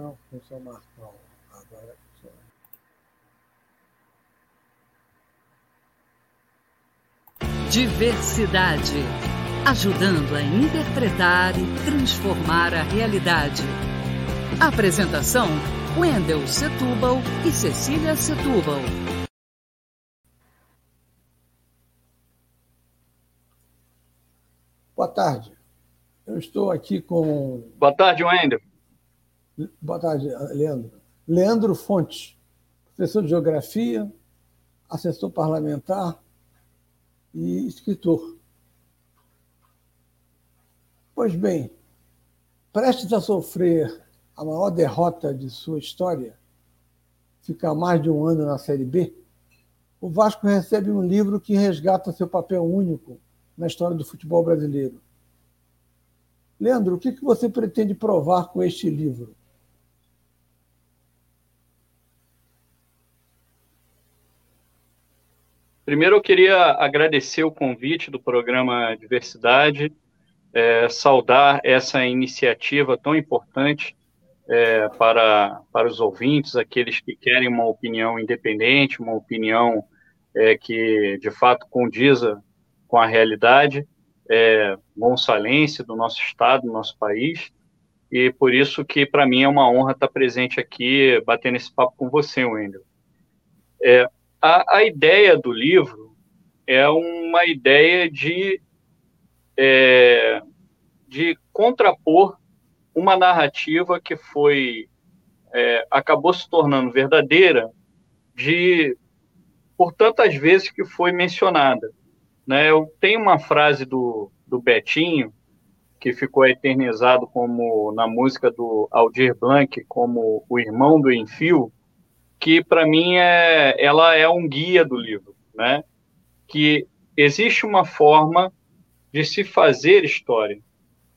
não funciona Marcão. Agora funciona. Diversidade. Ajudando a interpretar e transformar a realidade. Apresentação: Wendel Setúbal e Cecília Setúbal. Boa tarde. Eu estou aqui com. Boa tarde, Wendel. Boa tarde, Leandro. Leandro Fontes, professor de Geografia, assessor parlamentar e escritor. Pois bem, prestes a sofrer a maior derrota de sua história, ficar mais de um ano na Série B, o Vasco recebe um livro que resgata seu papel único na história do futebol brasileiro. Leandro, o que você pretende provar com este livro? Primeiro, eu queria agradecer o convite do programa Diversidade, é, saudar essa iniciativa tão importante é, para, para os ouvintes, aqueles que querem uma opinião independente, uma opinião é, que de fato condiza com a realidade é, gonçalense do nosso estado, do nosso país, e por isso que para mim é uma honra estar presente aqui, batendo esse papo com você, Wendel. É, a, a ideia do livro é uma ideia de, é, de contrapor uma narrativa que foi é, acabou se tornando verdadeira de por tantas vezes que foi mencionada. Né? Eu tenho uma frase do, do Betinho que ficou eternizado como na música do Aldir Blanc como o irmão do Enfio, que para mim é, ela é um guia do livro, né? Que existe uma forma de se fazer história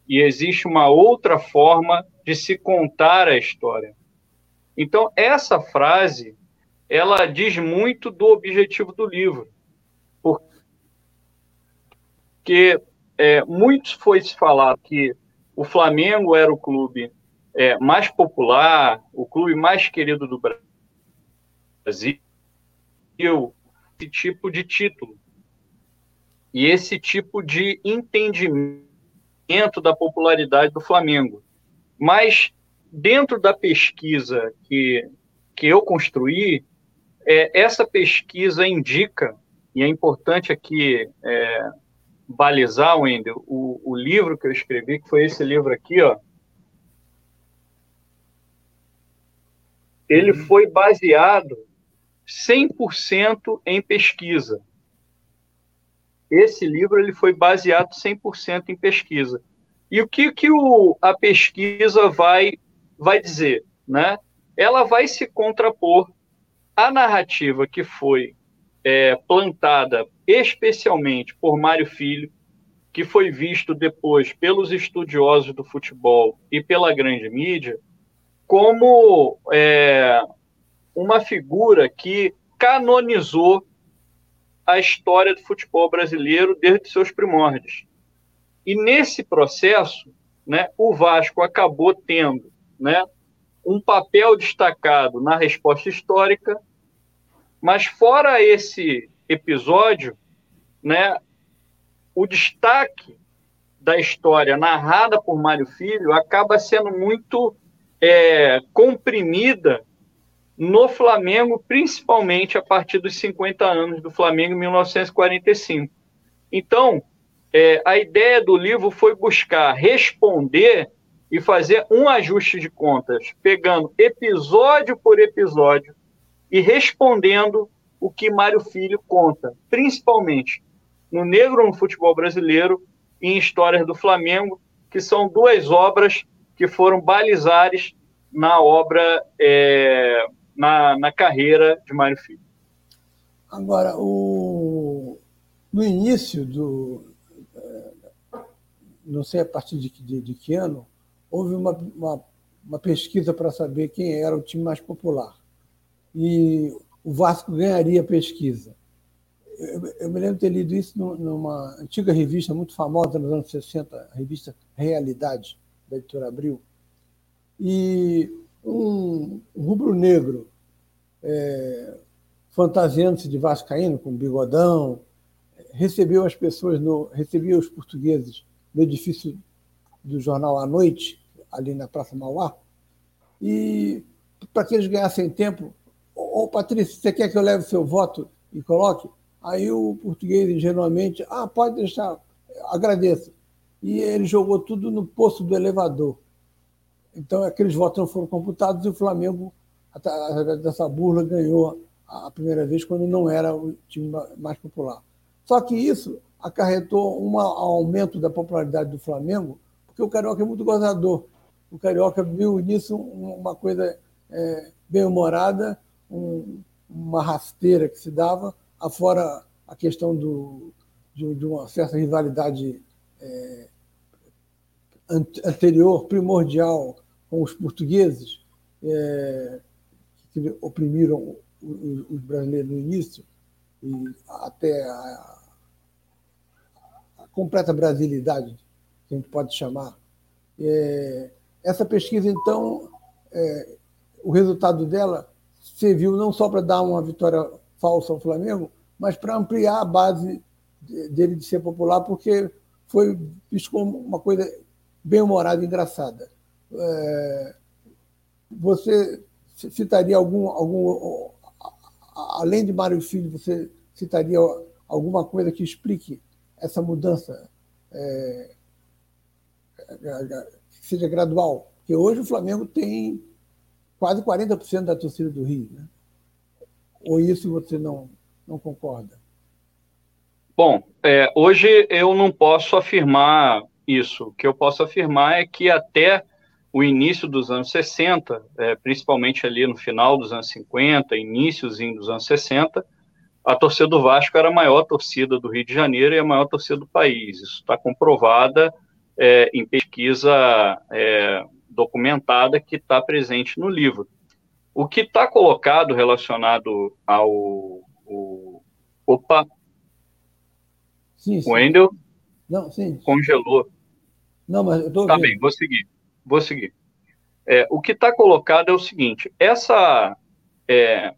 e existe uma outra forma de se contar a história. Então essa frase ela diz muito do objetivo do livro, porque é, muitos foi se falar que o Flamengo era o clube é, mais popular, o clube mais querido do Brasil Brasil esse tipo de título. E esse tipo de entendimento da popularidade do Flamengo. Mas dentro da pesquisa que, que eu construí, é, essa pesquisa indica, e é importante aqui é, balizar, Wendel, o, o livro que eu escrevi, que foi esse livro aqui, ó, ele foi baseado 100% em pesquisa. Esse livro ele foi baseado 100% em pesquisa. E o que, que o, a pesquisa vai, vai dizer? Né? Ela vai se contrapor à narrativa que foi é, plantada especialmente por Mário Filho, que foi visto depois pelos estudiosos do futebol e pela grande mídia, como é, uma figura que canonizou a história do futebol brasileiro desde seus primórdios. E nesse processo, né, o Vasco acabou tendo né, um papel destacado na resposta histórica, mas fora esse episódio, né, o destaque da história narrada por Mário Filho acaba sendo muito é, comprimida no Flamengo, principalmente a partir dos 50 anos do Flamengo, em 1945. Então, é, a ideia do livro foi buscar responder e fazer um ajuste de contas, pegando episódio por episódio e respondendo o que Mário Filho conta, principalmente no Negro no Futebol Brasileiro e em Histórias do Flamengo, que são duas obras que foram balizares na obra é, na, na carreira de Mário Filho. Agora, o, no início do. Eh, não sei a partir de, de, de que ano, houve uma, uma, uma pesquisa para saber quem era o time mais popular. E o Vasco ganharia a pesquisa. Eu, eu, me lembro de ter lido isso numa antiga revista muito famosa nos anos 60, a revista Realidade, da editora Abril. E um rubro-negro é, fantasiando-se de vascaíno, com bigodão, recebeu as pessoas, no, os portugueses no edifício do jornal à noite, ali na Praça Mauá, e para que eles ganhassem tempo, ô Patrícia, você quer que eu leve seu voto e coloque? Aí o português ingenuamente, ah, pode deixar, agradeço. E ele jogou tudo no poço do elevador. Então aqueles votos não foram computados e o Flamengo, através dessa burla, ganhou a primeira vez quando não era o time mais popular. Só que isso acarretou um aumento da popularidade do Flamengo, porque o Carioca é muito gozador. O Carioca viu nisso uma coisa é, bem-humorada, um, uma rasteira que se dava, afora a questão do, de, de uma certa rivalidade é, anterior, primordial, com os portugueses, é, que oprimiram os brasileiros no início, e até a, completa brasilidade, que a gente pode chamar. É, essa pesquisa, então, é, o resultado dela serviu não só para dar uma vitória falsa ao Flamengo, mas para ampliar a base dele de ser popular, porque foi visto como uma coisa bem humorada e engraçada. É, você citaria algum, algum. Além de Mário Filho, você citaria alguma coisa que explique essa mudança é, que seja gradual. Porque hoje o Flamengo tem quase 40% da torcida do Rio. Né? Ou isso você não, não concorda? Bom, é, hoje eu não posso afirmar isso. O que eu posso afirmar é que até o início dos anos 60, é, principalmente ali no final dos anos 50, iníciozinho dos anos 60, a torcida do Vasco era a maior torcida do Rio de Janeiro e a maior torcida do país. Isso está comprovada é, em pesquisa é, documentada que está presente no livro. O que está colocado relacionado ao. O, opa! Sim, sim. O Wendel Não, sim. congelou. Não, mas eu tô Tá bem, vou seguir. Vou seguir. É, o que está colocado é o seguinte: essa é,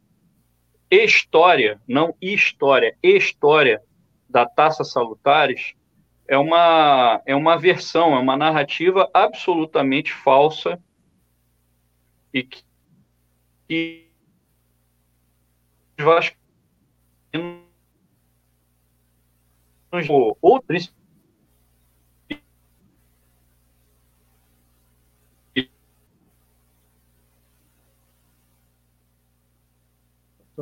história, não história, história da Taça Salutares é uma, é uma versão, é uma narrativa absolutamente falsa e que, que ou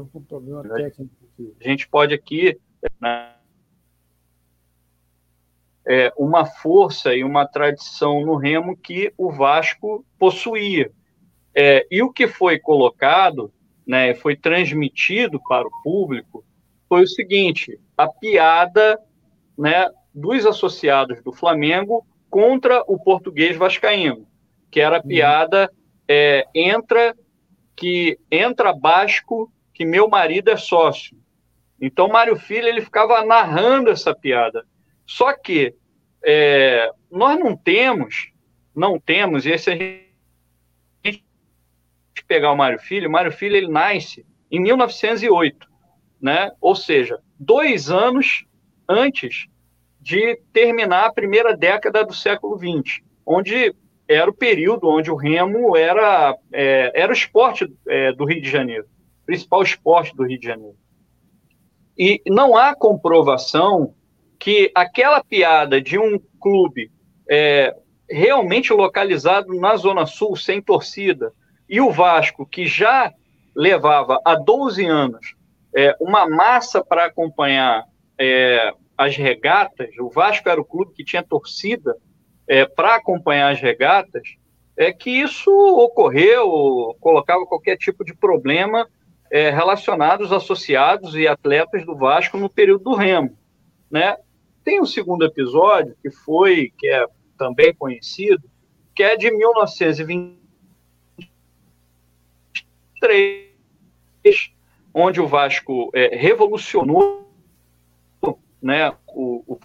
Com problema técnico. A gente pode aqui. Né, é, uma força e uma tradição no remo que o Vasco possuía. É, e o que foi colocado, né, foi transmitido para o público, foi o seguinte: a piada né, dos associados do Flamengo contra o português vascaíno, que era a uhum. piada é, entra que entra Basco que meu marido é sócio. Então, Mário Filho, ele ficava narrando essa piada. Só que é, nós não temos, não temos, e esse a gente pegar o Mário Filho, o Mário Filho, ele nasce em 1908, né? Ou seja, dois anos antes de terminar a primeira década do século XX, onde era o período onde o remo era, é, era o esporte é, do Rio de Janeiro principal esporte do Rio de Janeiro. E não há comprovação que aquela piada de um clube é, realmente localizado na Zona Sul, sem torcida, e o Vasco, que já levava há 12 anos é, uma massa para acompanhar é, as regatas, o Vasco era o clube que tinha torcida é, para acompanhar as regatas, é que isso ocorreu, colocava qualquer tipo de problema é, relacionados, associados e atletas do Vasco no período do Remo, né? Tem um segundo episódio que foi, que é também conhecido, que é de 1923, onde o Vasco é, revolucionou, né, o, o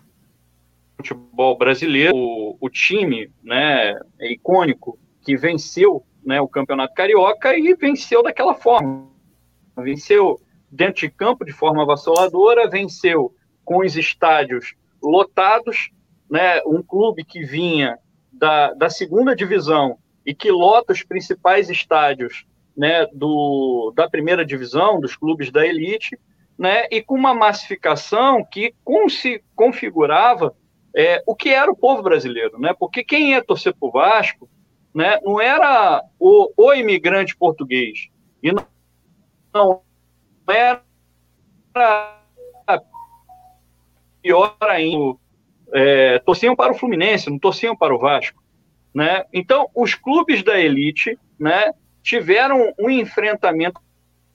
futebol brasileiro, o, o time, né, icônico que venceu né, o Campeonato Carioca e venceu daquela forma. Venceu dentro de campo de forma avassaladora, venceu com os estádios lotados, né, um clube que vinha da, da segunda divisão e que lota os principais estádios né, do, da primeira divisão, dos clubes da elite, né, e com uma massificação que com, se configurava é, o que era o povo brasileiro, né, porque quem ia torcer para o Vasco né, não era o, o imigrante português, e não, não era pior ainda, é, torciam para o Fluminense, não torciam para o Vasco. Né? Então, os clubes da elite né, tiveram um enfrentamento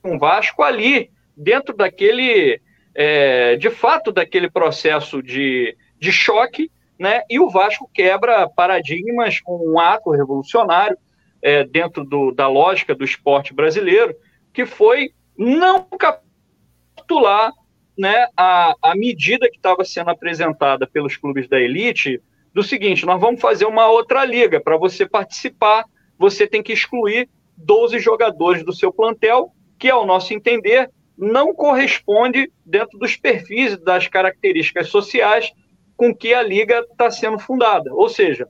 com o Vasco ali, dentro daquele, é, de fato, daquele processo de, de choque, né? e o Vasco quebra paradigmas com um ato revolucionário é, dentro do, da lógica do esporte brasileiro, que foi não capitular né, a, a medida que estava sendo apresentada pelos clubes da elite do seguinte: nós vamos fazer uma outra liga. Para você participar, você tem que excluir 12 jogadores do seu plantel, que, ao nosso entender, não corresponde dentro dos perfis das características sociais com que a liga está sendo fundada. Ou seja,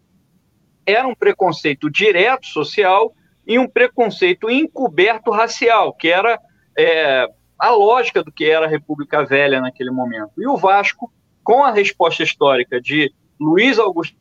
era um preconceito direto social e um preconceito encoberto racial, que era é, a lógica do que era a República Velha naquele momento. E o Vasco, com a resposta histórica de Luiz Augusto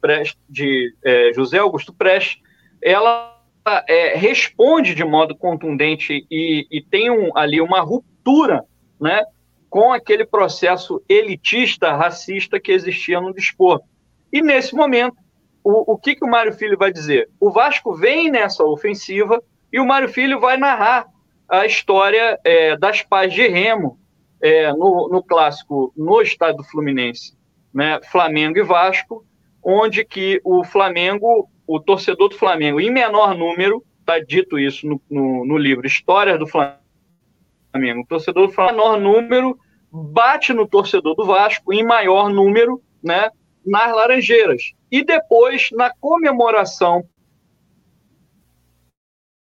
Prestes, de é, José Augusto Prestes, ela é, responde de modo contundente e, e tem um, ali uma ruptura né, com aquele processo elitista, racista que existia no desporto. E nesse momento, o, o que, que o Mário Filho vai dizer? O Vasco vem nessa ofensiva e o Mário Filho vai narrar a história é, das paz de Remo, é, no, no, clássico no estado do Fluminense, né, Flamengo e Vasco, onde que o Flamengo, o torcedor do Flamengo, em menor número, está dito isso no, no, no, livro Histórias do Flamengo, o torcedor do Flamengo, menor número, bate no torcedor do Vasco em maior número, né, nas Laranjeiras. E depois, na comemoração,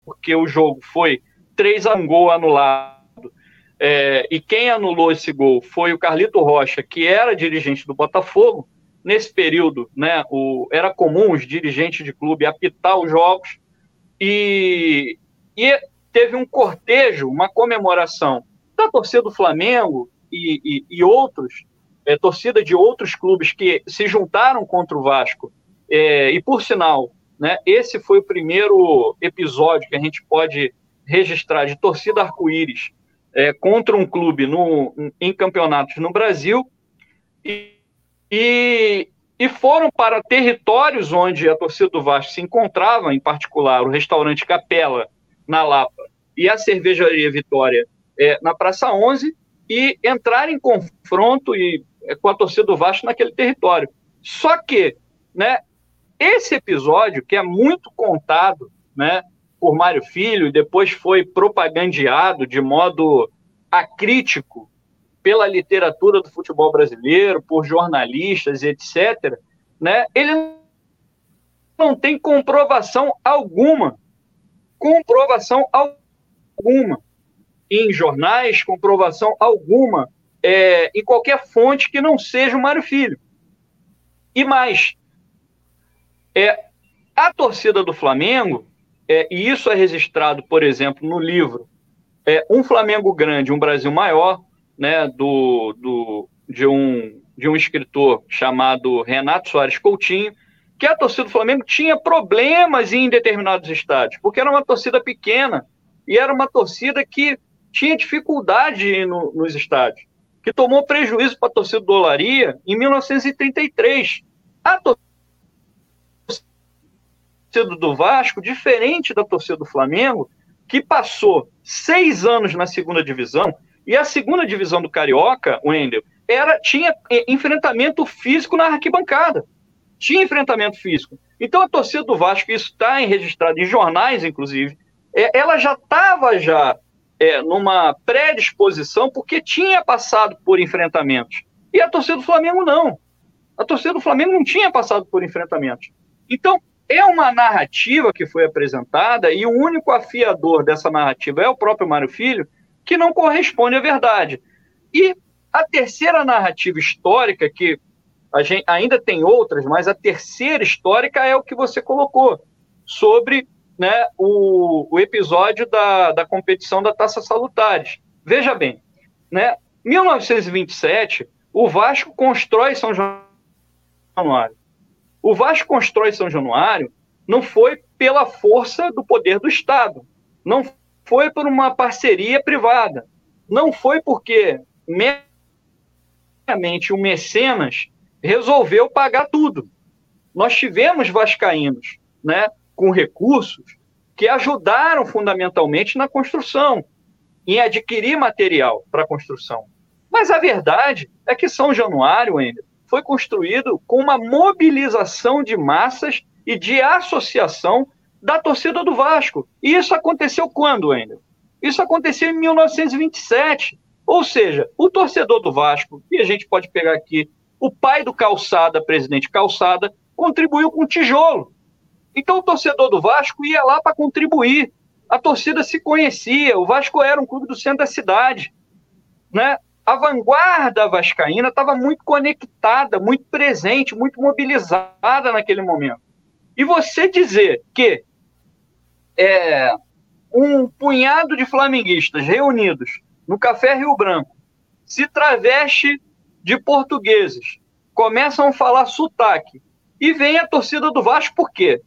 porque o jogo foi 3 a 1 gol anulado, é, e quem anulou esse gol foi o Carlito Rocha, que era dirigente do Botafogo. Nesse período, né, o, era comum os dirigentes de clube apitar os jogos e, e teve um cortejo, uma comemoração da torcida do Flamengo e, e, e outros, é, torcida de outros clubes que se juntaram contra o Vasco. É, e por sinal, né, esse foi o primeiro episódio que a gente pode registrar de torcida arco-íris é, contra um clube no, em campeonatos no Brasil e, e, e, foram para territórios onde a torcida do Vasco se encontrava, em particular o restaurante Capela, na Lapa, e a cervejaria Vitória é, na Praça 11, e entrar em confronto e, com a torcida do Vasco naquele território. Só que, né, esse episódio, que é muito contado, né, por Mário Filho e depois foi propagandeado de modo acrítico pela literatura do futebol brasileiro, por jornalistas, etc., né, ele não tem comprovação alguma. Comprovação alguma. Em jornais, comprovação alguma é, em qualquer fonte que não seja o Mário Filho. E mais, é, a torcida do Flamengo é, e isso é registrado, por exemplo, no livro é, Um Flamengo Grande, um Brasil Maior, né, do, do, de, um, de um escritor chamado Renato Soares Coutinho, que a torcida do Flamengo tinha problemas em determinados estádios, porque era uma torcida pequena e era uma torcida que tinha dificuldade no, nos estádios, que tomou prejuízo para a torcida do Olaria em 1933. A torcida do Vasco, diferente da torcida do Flamengo, que passou seis anos na segunda divisão, e a segunda divisão do Carioca, Wendel, era, tinha enfrentamento físico na arquibancada. Tinha enfrentamento físico. Então a torcida do Vasco, isso está registrado em jornais, inclusive, é, ela já estava já é, numa predisposição porque tinha passado por enfrentamentos. E a torcida do Flamengo não. A torcida do Flamengo não tinha passado por enfrentamentos. Então, é uma narrativa que foi apresentada e o único afiador dessa narrativa é o próprio Mário Filho, que não corresponde à verdade. E a terceira narrativa histórica, que gente ainda tem outras, mas a terceira histórica é o que você colocou, sobre né, o, o episódio da, da competição da Taça Salutares. Veja bem, né, 1927, o Vasco constrói São Januário. O Vasco constrói São Januário não foi pela força do poder do Estado, não foi por uma parceria privada, não foi porque meramente o mecenas resolveu pagar tudo. Nós tivemos vascaínos, né, com recursos que ajudaram fundamentalmente na construção, em adquirir material para a construção. Mas a verdade é que São Januário, ainda foi construído com uma mobilização de massas e de associação da torcida do Vasco. E isso aconteceu quando, ainda? Isso aconteceu em 1927. Ou seja, o torcedor do Vasco, e a gente pode pegar aqui o pai do Calçada, presidente Calçada, contribuiu com tijolo. Então o torcedor do Vasco ia lá para contribuir. A torcida se conhecia, o Vasco era um clube do centro da cidade. Né? a vanguarda vascaína estava muito conectada, muito presente, muito mobilizada naquele momento. E você dizer que é, um punhado de flamenguistas reunidos no Café Rio Branco se traveste de portugueses, começam a falar sotaque, e vem a torcida do Vasco por quê?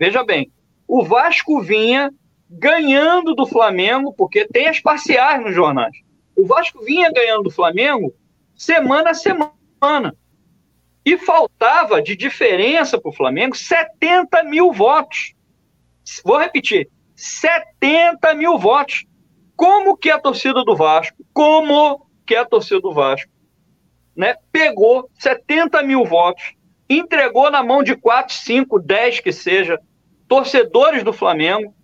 Veja bem, o Vasco vinha ganhando do Flamengo, porque tem as parciais nos jornais o Vasco vinha ganhando do Flamengo semana a semana. E faltava de diferença para o Flamengo 70 mil votos. Vou repetir: 70 mil votos. Como que a torcida do Vasco, como que a torcida do Vasco, né, pegou 70 mil votos, entregou na mão de 4, 5, 10 que seja, torcedores do Flamengo,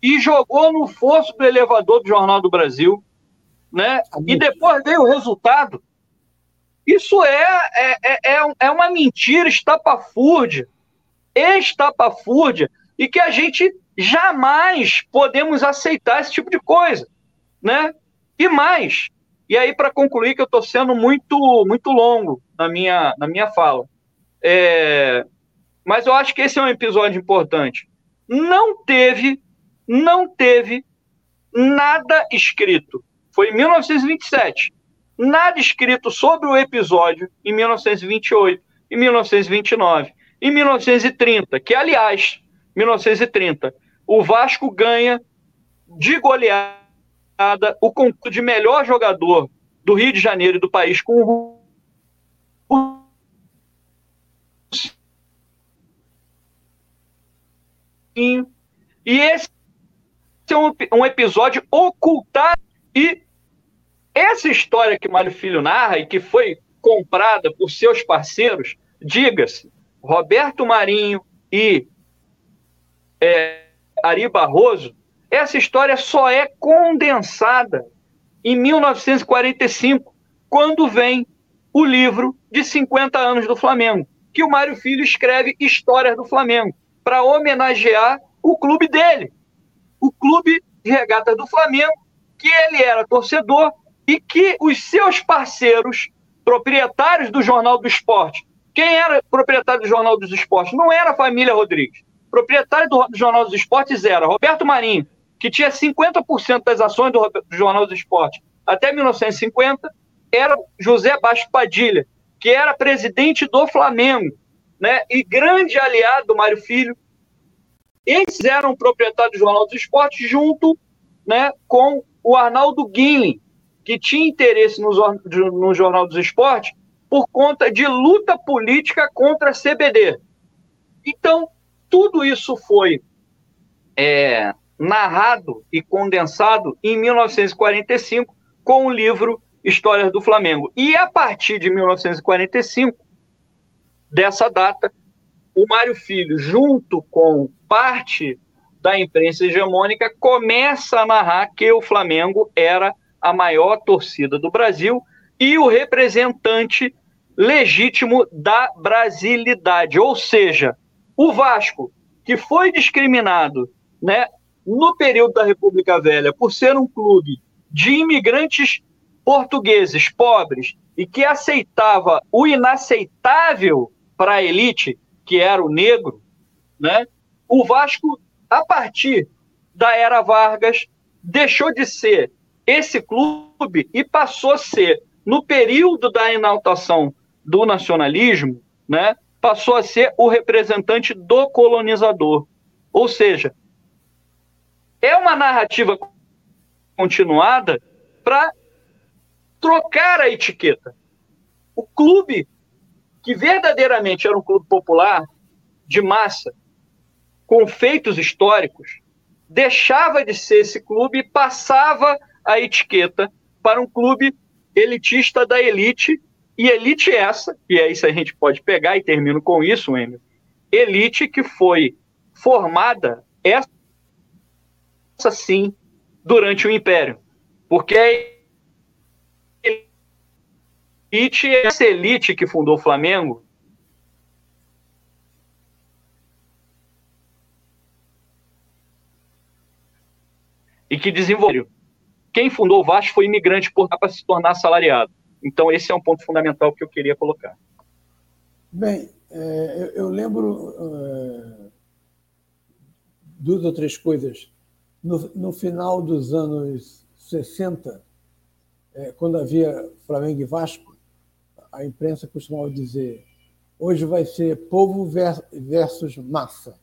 e jogou no fosso do elevador do Jornal do Brasil, né? E depois veio o resultado. Isso é, é, é, é, é uma mentira estapafúrdia, estapafúrdia, e que a gente jamais podemos aceitar esse tipo de coisa, né? E mais, e aí para concluir que eu estou sendo muito muito longo na minha, na minha fala, é, mas eu acho que esse é um episódio importante. Não teve, não teve nada escrito foi em 1927. Nada escrito sobre o episódio em 1928, em 1929, em 1930, que, aliás, 1930, o Vasco ganha de goleada o concurso de melhor jogador do Rio de Janeiro e do país com o e esse é um, um episódio ocultado. E essa história que Mário Filho narra e que foi comprada por seus parceiros, diga-se, Roberto Marinho e é, Ari Barroso, essa história só é condensada em 1945, quando vem o livro de 50 anos do Flamengo, que o Mário Filho escreve Histórias do Flamengo, para homenagear o clube dele, o clube de regata do Flamengo, que ele era torcedor e que os seus parceiros, proprietários do Jornal do Esporte, quem era proprietário do Jornal dos Esportes? Não era a família Rodrigues. Proprietário do, Jornal dos Esportes era Roberto Marinho, que tinha 50% das ações do, Jornal dos Esportes até 1950, era José Baixo Padilha, que era presidente do Flamengo, né? E grande aliado do Mário Filho. Eles eram proprietários do Jornal dos Esportes junto, né, com o Arnaldo Guilherme, que tinha interesse no, no Jornal dos Esportes por conta de luta política contra a CBD. Então, tudo isso foi é, narrado e condensado em 1945 com o livro Histórias do Flamengo. E a partir de 1945, dessa data, o Mário Filho, junto com parte da imprensa hegemônica, começa a narrar que o Flamengo era a maior torcida do Brasil e o representante legítimo da brasilidade, ou seja, O Vasco, que foi discriminado né, no período da República Velha por ser um clube de imigrantes portugueses pobres e que aceitava o inaceitável para a elite, que era o negro, né? O Vasco, a partir da era Vargas, deixou de ser esse clube e passou a ser, no período da inaltação do nacionalismo, né, passou a ser o representante do colonizador. Ou seja, é uma narrativa continuada para trocar a etiqueta. O clube que verdadeiramente era um clube popular, de massa, com feitos históricos, deixava de ser esse clube e passava a etiqueta para um clube elitista da elite, e elite essa, e é isso a gente pode pegar e termino com isso, Emil, elite que foi formada, essa sim, durante o Império. Porque elite, essa elite que fundou o Flamengo, e que desenvolveu. Quem fundou o Vasco foi imigrante para se tornar assalariado. Então, esse é um ponto fundamental que eu queria colocar. Bem, é, eu, eu, lembro é, duas ou três coisas. No, no, final dos anos 60, é, quando havia Flamengo e Vasco, a imprensa costumava dizer: hoje vai ser povo versus massa.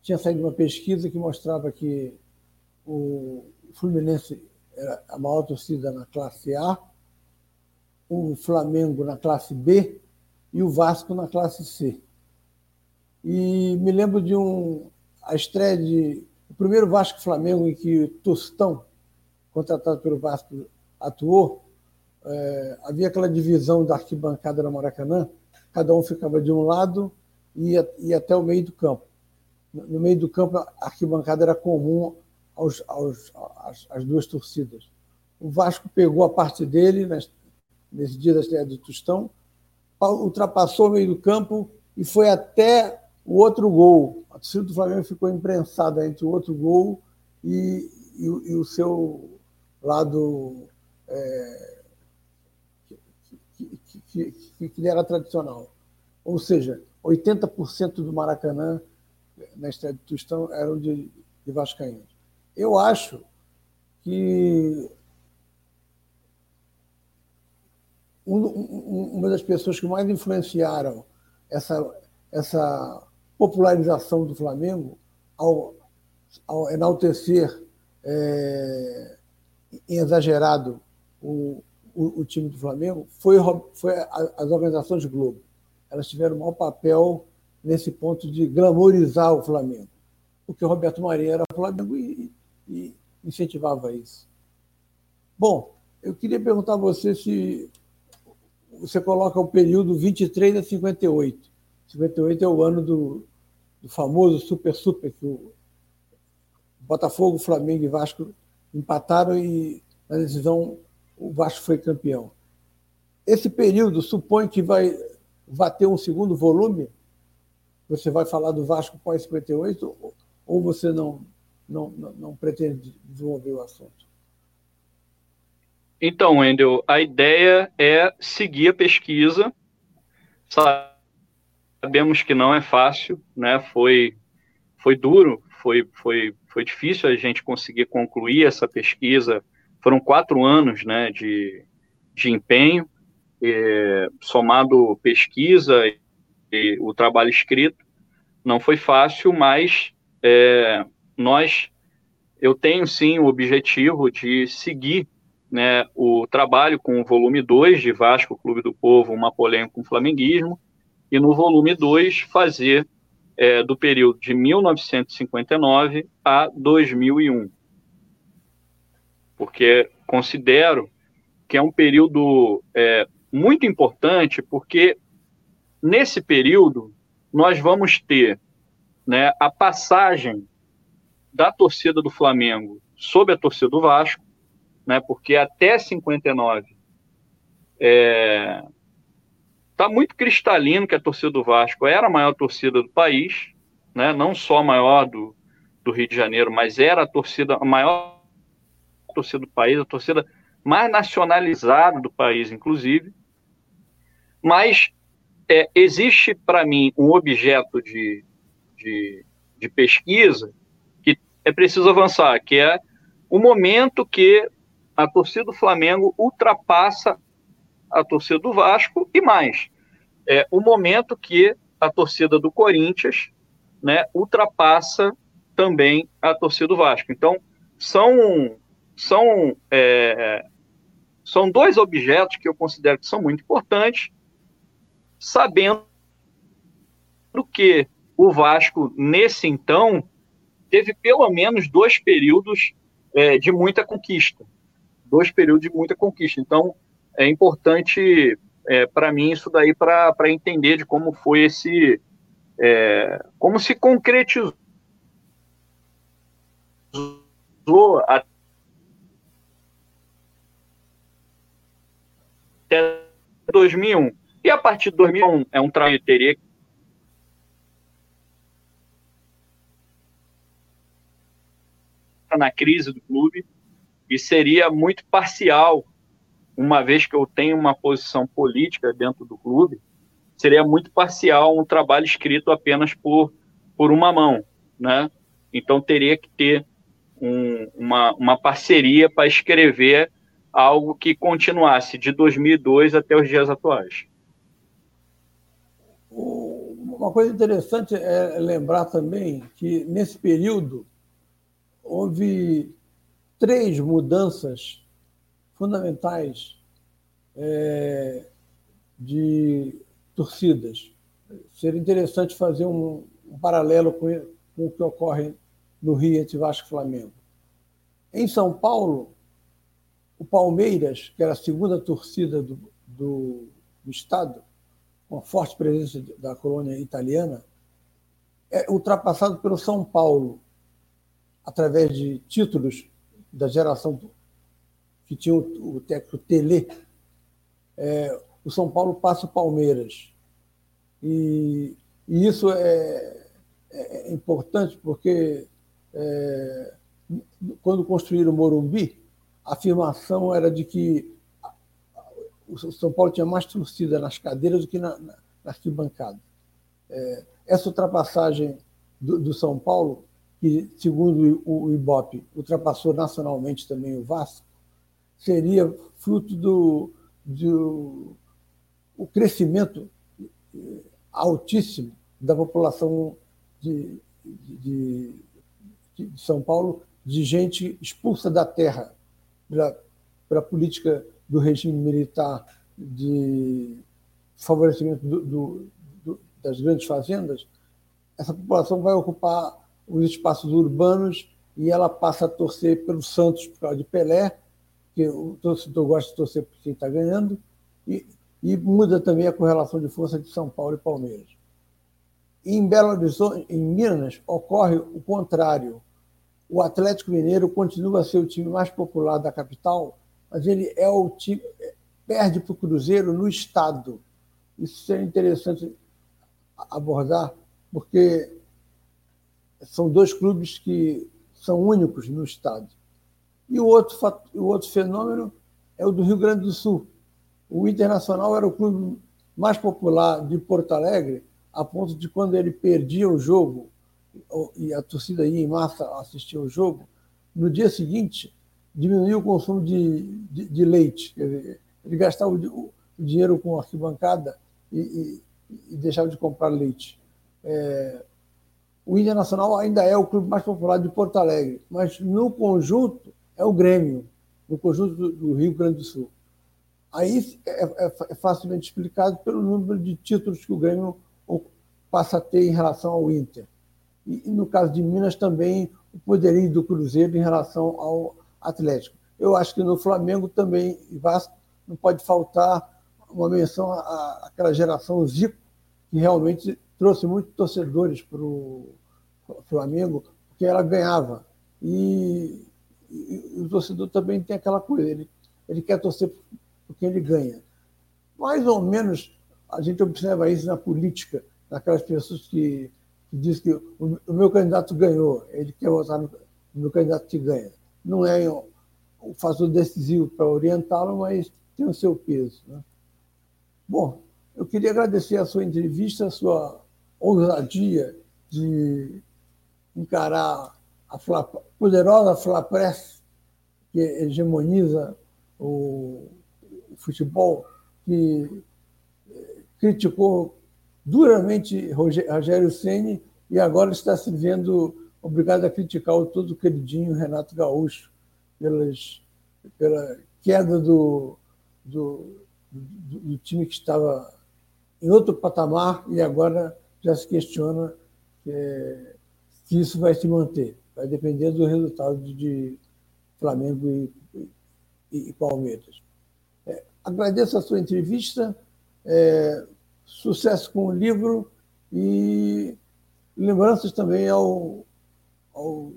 Tinha saído uma pesquisa que mostrava que o Fluminense era a maior torcida na classe A, o Flamengo na classe B e o Vasco na classe C. E me lembro de um a estreia de o primeiro Vasco Flamengo em que Tostão, contratado pelo Vasco, atuou. É, havia aquela divisão da arquibancada na Maracanã, cada um ficava de um lado e ia, ia até o meio do campo. No meio do campo, a arquibancada era comum aos, aos, às, às duas torcidas. O Vasco pegou a parte dele nesse dia da estreia do Tostão, ultrapassou o meio do campo e foi até o outro gol. A torcida do Flamengo ficou imprensada entre o outro gol e, e, e o seu lado é, que, que, que, era tradicional. Ou seja, 80% do Maracanã, na estreia do Tostão, eram de, de vascaínos. Eu acho que uma das pessoas que mais influenciaram essa, essa popularização do Flamengo ao, ao enaltecer é, exagerado o, o, o, time do Flamengo foi, foi as organizações Globo. Elas tiveram um maior papel nesse ponto de glamorizar o Flamengo. Porque o Roberto Marinho era Flamengo e, e incentivava isso. Bom, eu queria perguntar a você se você coloca o período 23 a 58. 58 é o ano do, do famoso Super Super, que o Botafogo, Flamengo e Vasco empataram e na decisão o Vasco foi campeão. Esse período supõe que vai, vai ter um segundo volume? Você vai falar do Vasco pós 58 ou você não, não, não, pretende desenvolver o assunto? Então, Wendel, a ideia é seguir a pesquisa. Sabemos que não é fácil, né? Foi, foi duro, foi, foi, foi difícil a gente conseguir concluir essa pesquisa. Foram quatro anos né, de, de empenho, somado pesquisa e, e, o trabalho escrito. Não foi fácil, mas é, nós, eu tenho sim o objetivo de seguir né, o trabalho com o volume 2 de Vasco, Clube do Povo, uma polêmica com o flamenguismo, e no volume 2 fazer é, do período de 1959 a 2001. Porque considero que é um período é, muito importante, porque nesse período nós vamos ter né, a passagem da torcida do Flamengo sobre a torcida do Vasco, né, porque até 59 estava tá muito cristalino que a torcida do Vasco era a maior torcida do país, né? não só a maior do, do Rio de Janeiro, mas era a torcida, a maior torcida do país, a torcida mais nacionalizada do país, inclusive. Mas é, existe para mim um objeto de, de, de pesquisa que é preciso avançar, que é o momento que a torcida do Flamengo ultrapassa a torcida do Vasco e mais. É o momento que a torcida do Corinthians né, ultrapassa também a torcida do Vasco. Então, são, são, é, são dois objetos que eu considero que são muito importantes, sabendo que o Vasco, nesse então, teve pelo menos dois períodos é, de muita conquista. Dois períodos de muita conquista. Então, é importante é, para mim isso daí para entender de como foi esse. É, como se concretizou até 2001. E a partir de 2001 é um trabalho que teria na crise do clube e seria muito parcial, uma vez que eu tenho uma posição política dentro do clube, seria muito parcial um trabalho escrito apenas por, por uma mão, né? Então teria que ter um, uma, uma parceria para escrever algo que continuasse de 2002 até os dias atuais. Uma coisa interessante é lembrar também que, nesse período, houve três mudanças fundamentais é, de torcidas. Seria interessante fazer um, um paralelo com, com, o que ocorre no Rio entre Vasco e Flamengo. Em São Paulo, o Palmeiras, que era a segunda torcida do, do, do Estado, com a forte presença da colônia italiana, é ultrapassado pelo São Paulo, através de títulos da geração que tinha o, o técnico Tele. É, o São Paulo passa o Palmeiras. E, e isso é, é, é importante porque é, quando construíram o Morumbi, a afirmação era de que o São Paulo tinha mais torcida nas cadeiras do que na, na, na arquibancada. É, essa ultrapassagem do, do, São Paulo, que, segundo o, o Ibope, ultrapassou nacionalmente também o Vasco, seria fruto do, do o crescimento é, altíssimo da população de, de, de, de São Paulo, de gente expulsa da terra pela, pela política do regime militar de favorecimento do, do, do, das grandes fazendas, essa população vai ocupar os espaços urbanos e ela passa a torcer pelo Santos por causa de Pelé, que o torcedor gosta de torcer por quem está ganhando, e, e, muda também a correlação de força de São Paulo e Palmeiras. Em Belo Horizonte, em Minas, ocorre o contrário o Atlético Mineiro continua a ser o time mais popular da capital, mas ele é o time perde para o Cruzeiro no estado. Isso é interessante abordar, porque são dois clubes que são únicos no estado. E o outro, o outro fenômeno é o do Rio Grande do Sul. O Internacional era o clube mais popular de Porto Alegre, a ponto de quando ele perdia o jogo e a torcida ia em massa assistir o jogo, no dia seguinte diminuiu o consumo de, de, de leite. Ele gastava o, o, dinheiro com arquibancada e, e, e, deixava de comprar leite. É, o Internacional ainda é o clube mais popular de Porto Alegre, mas no conjunto é o Grêmio, no conjunto do, do Rio Grande do Sul. Aí é, é, é facilmente explicado pelo número de títulos que o Grêmio passa a ter em relação ao Inter e, no caso de Minas também o poderio do Cruzeiro em relação ao Atlético. Eu acho que no Flamengo também, e Vasco, não pode faltar uma menção à, àquela geração Zico, que realmente trouxe muitos torcedores para o Flamengo, porque ela ganhava. E, e, o torcedor também tem aquela coisa, ele, ele quer torcer por quem ele ganha. Mais ou menos a gente observa isso na política, naquelas pessoas que, que dizem que o, meu candidato ganhou, ele quer votar no, no candidato que ganha. Não é o, o fator decisivo para orientá-lo, mas tem o seu peso. Né? Bom, eu queria agradecer a sua entrevista, a sua ousadia de encarar a Fla, poderosa Flapress, que hegemoniza o, o futebol, que criticou duramente Rogério Ceni e agora está se vendo obrigado a criticar o todo queridinho Renato Gaúcho pelas, pela queda do, do, do, do time que estava em outro patamar e agora já se questiona é, se isso vai se manter. Vai depender do resultado de Flamengo e, e, e Palmeiras. É, agradeço a sua entrevista. É, sucesso com o livro e lembranças também ao, ao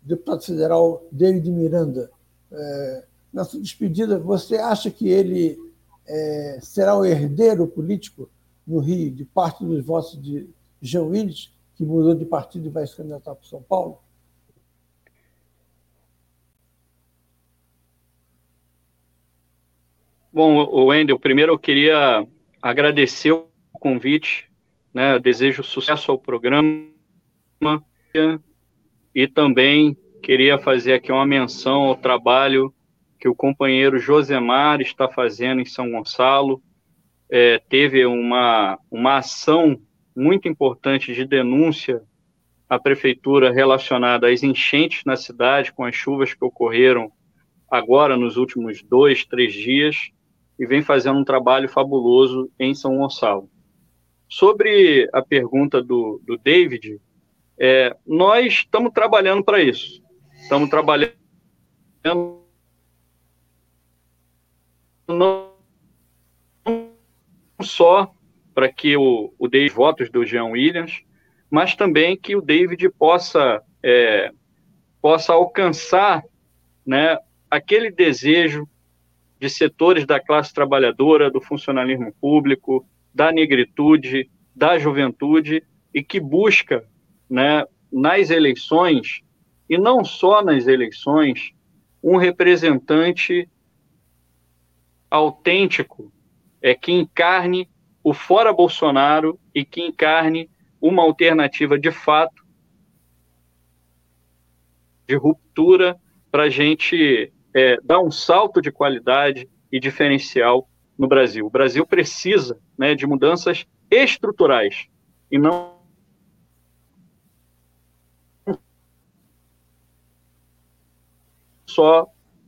deputado federal David Miranda. É, na sua despedida, você acha que ele é, será o herdeiro político no Rio de parte dos votos de João Willis, que mudou de partido e vai se candidatar para São Paulo? Bom, Wendel, primeiro eu queria agradecer o convite, né? Desejo sucesso ao programa e também queria fazer aqui uma menção ao trabalho que o companheiro Josemar está fazendo em São Gonçalo. É, teve uma, uma ação muito importante de denúncia à prefeitura relacionada às enchentes na cidade, com as chuvas que ocorreram agora nos últimos dois, três dias e vem fazendo um trabalho fabuloso em São Gonçalo. Sobre a pergunta do, do David, é, nós estamos trabalhando para isso. Estamos trabalhando não só para que o, o David votos do Jean Williams, mas também que o David possa é, possa alcançar né, aquele desejo de setores da classe trabalhadora, do funcionalismo público, da negritude, da juventude e que busca, né, nas eleições e não só nas eleições, um representante autêntico, é que encarne o fora Bolsonaro e que encarne uma alternativa de fato de ruptura para a gente é, dar um salto de qualidade e diferencial no Brasil. O Brasil precisa né, de mudanças estruturais e não só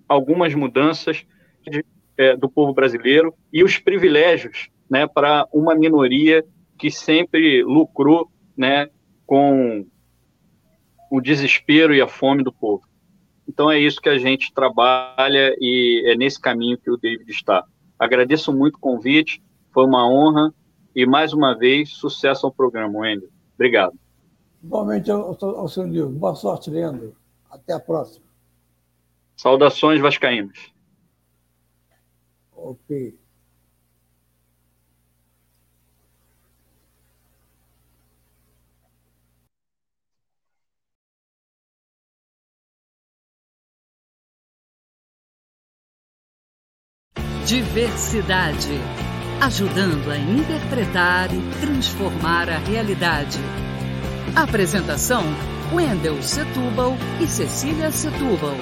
algumas mudanças de, é, do povo brasileiro e os privilégios né, para uma minoria que sempre lucrou né, com o desespero e a fome do povo. Então é isso que a gente trabalha e é nesse caminho que o David está. Agradeço muito o convite, foi uma honra e mais uma vez sucesso ao programa, Wendel. Obrigado. Igualmente ao, ao seu. Boa sorte, Leandro. Até a próxima. Saudações vascaínas. Ok. Diversidade. Ajudando a interpretar e transformar a realidade. Apresentação: Wendel Setúbal e Cecília Setúbal.